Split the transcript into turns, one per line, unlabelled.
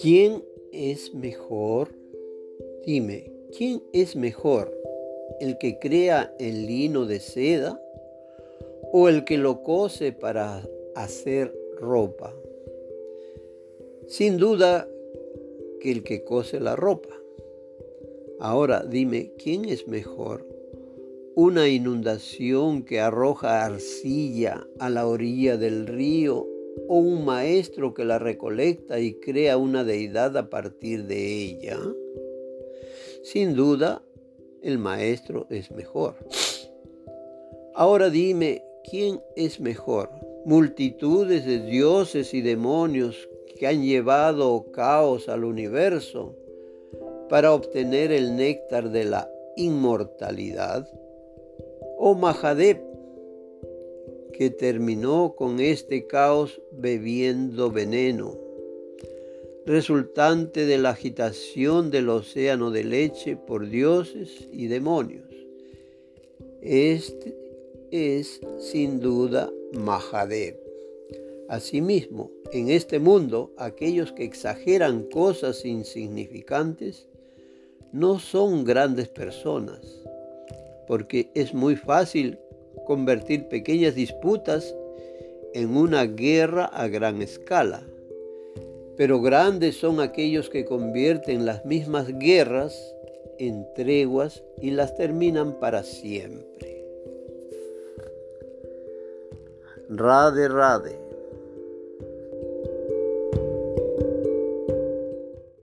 ¿Quién es mejor? Dime, ¿quién es mejor? ¿El que crea el lino de seda o el que lo cose para hacer ropa? Sin duda que el que cose la ropa. Ahora dime, ¿quién es mejor? ¿Una inundación que arroja arcilla a la orilla del río o un maestro que la recolecta y crea una deidad a partir de ella? Sin duda, el maestro es mejor. Ahora dime, ¿quién es mejor? Multitudes de dioses y demonios que han llevado caos al universo para obtener el néctar de la inmortalidad? ¿O Mahadeb, que terminó con este caos bebiendo veneno, resultante de la agitación del océano de leche por dioses y demonios? Este es sin duda Mahadeb. Asimismo, en este mundo, aquellos que exageran cosas insignificantes no son grandes personas, porque es muy fácil convertir pequeñas disputas en una guerra a gran escala. Pero grandes son aquellos que convierten las mismas guerras en treguas y las terminan para siempre. Rade, rade.